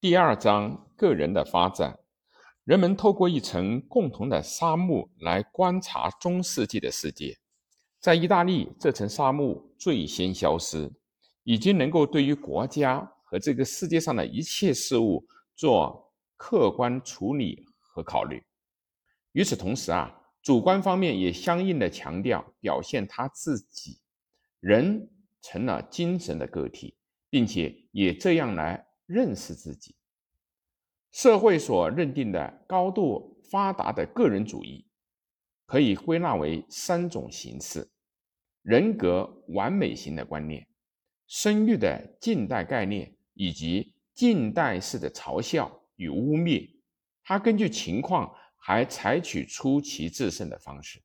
第二章个人的发展。人们透过一层共同的沙幕来观察中世纪的世界。在意大利，这层沙幕最先消失，已经能够对于国家和这个世界上的一切事物做客观处理和考虑。与此同时啊，主观方面也相应的强调表现他自己。人成了精神的个体，并且也这样来认识自己。社会所认定的高度发达的个人主义，可以归纳为三种形式：人格完美型的观念、生育的近代概念，以及近代式的嘲笑与污蔑。它根据情况还采取出奇制胜的方式，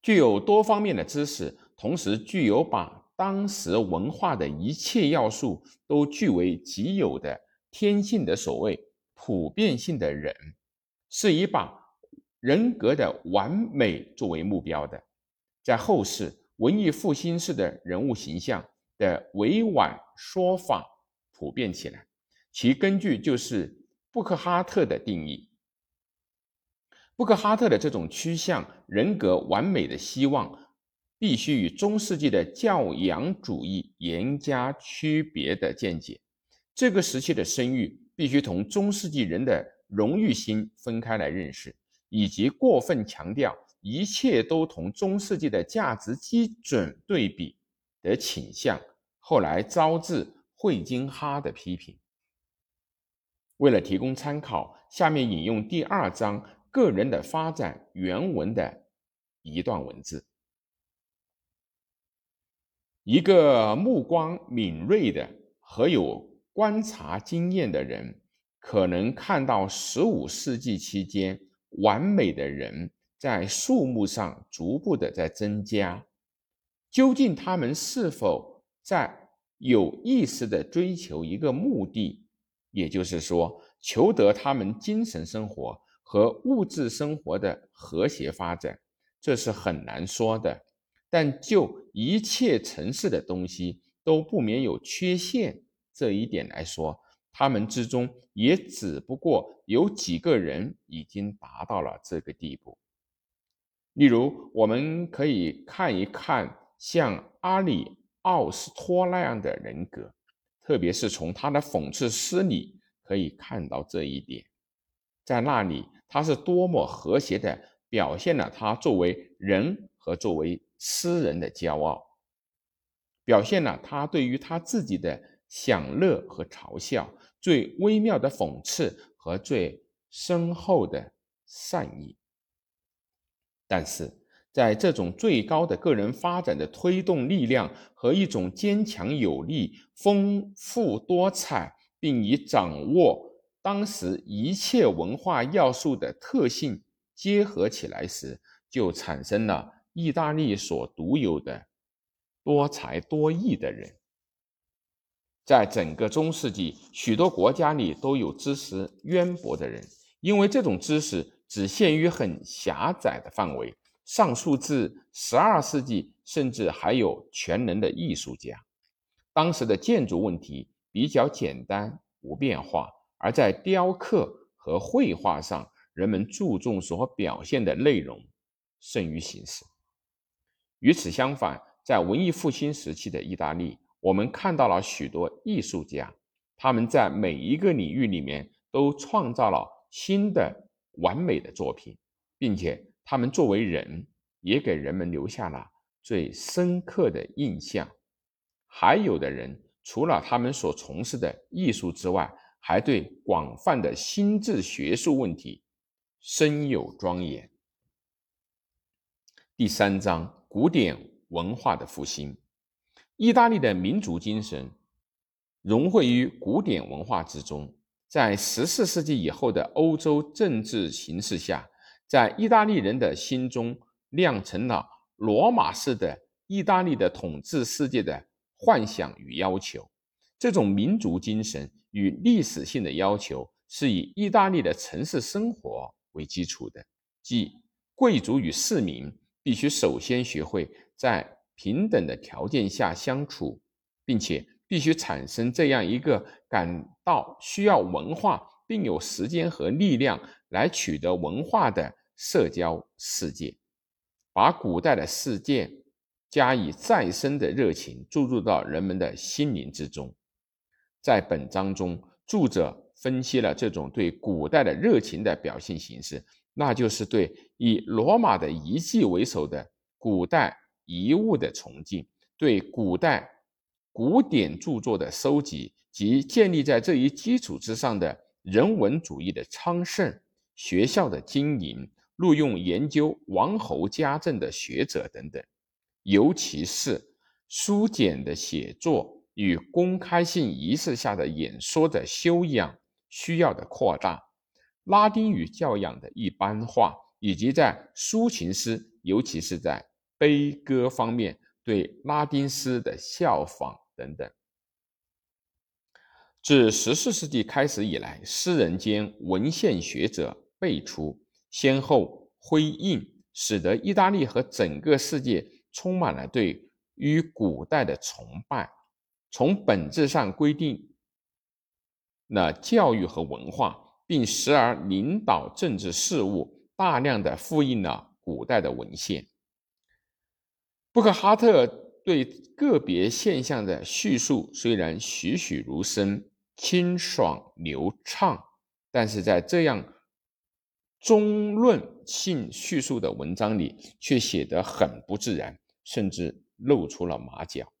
具有多方面的知识。同时具有把当时文化的一切要素都据为己有的天性的所谓普遍性的人，是以把人格的完美作为目标的。在后世文艺复兴式的人物形象的委婉说法普遍起来，其根据就是布克哈特的定义。布克哈特的这种趋向人格完美的希望。必须与中世纪的教养主义严加区别的见解。这个时期的生育必须同中世纪人的荣誉心分开来认识，以及过分强调一切都同中世纪的价值基准对比的倾向，后来招致惠金哈的批评。为了提供参考，下面引用第二章个人的发展原文的一段文字。一个目光敏锐的和有观察经验的人，可能看到十五世纪期间完美的人在数目上逐步的在增加。究竟他们是否在有意识的追求一个目的，也就是说，求得他们精神生活和物质生活的和谐发展，这是很难说的。但就一切城市的东西都不免有缺陷这一点来说，他们之中也只不过有几个人已经达到了这个地步。例如，我们可以看一看像阿里奥斯托那样的人格，特别是从他的讽刺诗里可以看到这一点。在那里，他是多么和谐的表现了他作为人和作为。诗人的骄傲，表现了他对于他自己的享乐和嘲笑，最微妙的讽刺和最深厚的善意。但是，在这种最高的个人发展的推动力量和一种坚强有力、丰富多彩，并以掌握当时一切文化要素的特性结合起来时，就产生了。意大利所独有的多才多艺的人，在整个中世纪，许多国家里都有知识渊博的人，因为这种知识只限于很狭窄的范围。上溯至十二世纪，甚至还有全能的艺术家。当时的建筑问题比较简单无变化，而在雕刻和绘画上，人们注重所表现的内容胜于形式。与此相反，在文艺复兴时期的意大利，我们看到了许多艺术家，他们在每一个领域里面都创造了新的完美的作品，并且他们作为人也给人们留下了最深刻的印象。还有的人，除了他们所从事的艺术之外，还对广泛的心智学术问题深有庄严。第三章。古典文化的复兴，意大利的民族精神融汇于古典文化之中。在十四世纪以后的欧洲政治形势下，在意大利人的心中酿成了罗马式的意大利的统治世界的幻想与要求。这种民族精神与历史性的要求是以意大利的城市生活为基础的，即贵族与市民。必须首先学会在平等的条件下相处，并且必须产生这样一个感到需要文化，并有时间和力量来取得文化的社交世界，把古代的世界加以再生的热情注入到人们的心灵之中。在本章中，作者分析了这种对古代的热情的表现形式，那就是对以罗马的遗迹为首的古代遗物的崇敬，对古代古典著作的收集及建立在这一基础之上的人文主义的昌盛、学校的经营、录用研究王侯家政的学者等等，尤其是书简的写作。与公开性仪式下的演说的修养需要的扩大，拉丁语教养的一般化，以及在抒情诗，尤其是在悲歌方面对拉丁诗的效仿等等。自十四世纪开始以来，诗人间文献学者辈出，先后辉映，使得意大利和整个世界充满了对于古代的崇拜。从本质上规定了教育和文化，并时而领导政治事务，大量的复印了古代的文献。布克哈特对个别现象的叙述虽然栩栩如生、清爽流畅，但是在这样中论性叙述的文章里，却写得很不自然，甚至露出了马脚。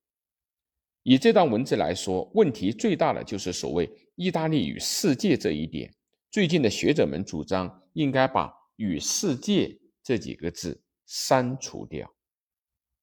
以这段文字来说，问题最大的就是所谓“意大利与世界”这一点。最近的学者们主张，应该把“与世界”这几个字删除掉。